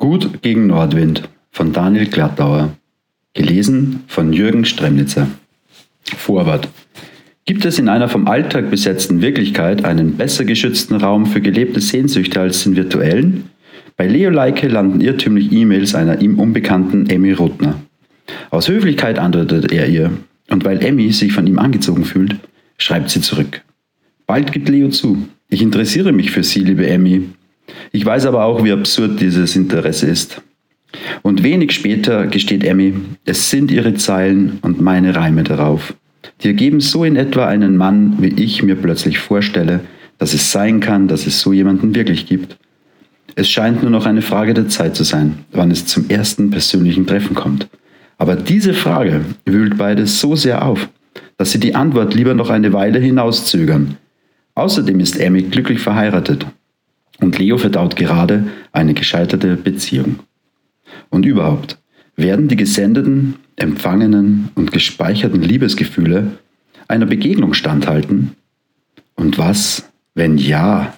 Gut gegen Nordwind von Daniel Glattauer. Gelesen von Jürgen Stremnitzer. Vorwort. Gibt es in einer vom Alltag besetzten Wirklichkeit einen besser geschützten Raum für gelebte Sehnsüchte als den virtuellen? Bei Leo Leike landen irrtümlich E-Mails einer ihm unbekannten Emmy Ruttner. Aus Höflichkeit antwortet er ihr, und weil Emmy sich von ihm angezogen fühlt, schreibt sie zurück. Bald gibt Leo zu. Ich interessiere mich für Sie, liebe Emmy. Ich weiß aber auch, wie absurd dieses Interesse ist. Und wenig später gesteht Emmy, es sind ihre Zeilen und meine Reime darauf. Die ergeben so in etwa einen Mann, wie ich mir plötzlich vorstelle, dass es sein kann, dass es so jemanden wirklich gibt. Es scheint nur noch eine Frage der Zeit zu sein, wann es zum ersten persönlichen Treffen kommt. Aber diese Frage wühlt beide so sehr auf, dass sie die Antwort lieber noch eine Weile hinauszögern. Außerdem ist Emmy glücklich verheiratet und Leo verdaut gerade eine gescheiterte Beziehung. Und überhaupt, werden die gesendeten, empfangenen und gespeicherten Liebesgefühle einer Begegnung standhalten? Und was, wenn ja?